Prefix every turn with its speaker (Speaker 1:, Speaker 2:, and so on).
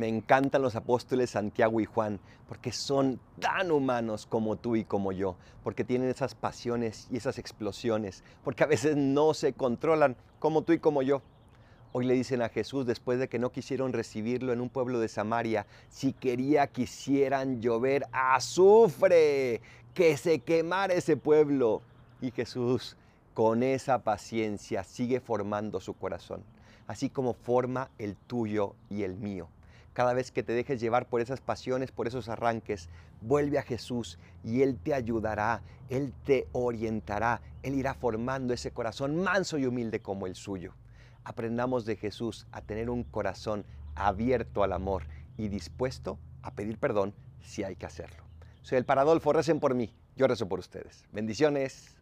Speaker 1: Me encantan los apóstoles Santiago y Juan porque son tan humanos como tú y como yo, porque tienen esas pasiones y esas explosiones, porque a veces no se controlan como tú y como yo. Hoy le dicen a Jesús, después de que no quisieron recibirlo en un pueblo de Samaria, si quería quisieran llover azufre, que se quemara ese pueblo. Y Jesús, con esa paciencia, sigue formando su corazón, así como forma el tuyo y el mío. Cada vez que te dejes llevar por esas pasiones, por esos arranques, vuelve a Jesús y Él te ayudará, Él te orientará, Él irá formando ese corazón manso y humilde como el suyo. Aprendamos de Jesús a tener un corazón abierto al amor y dispuesto a pedir perdón si hay que hacerlo. Soy el Paradolfo, recen por mí, yo rezo por ustedes. Bendiciones.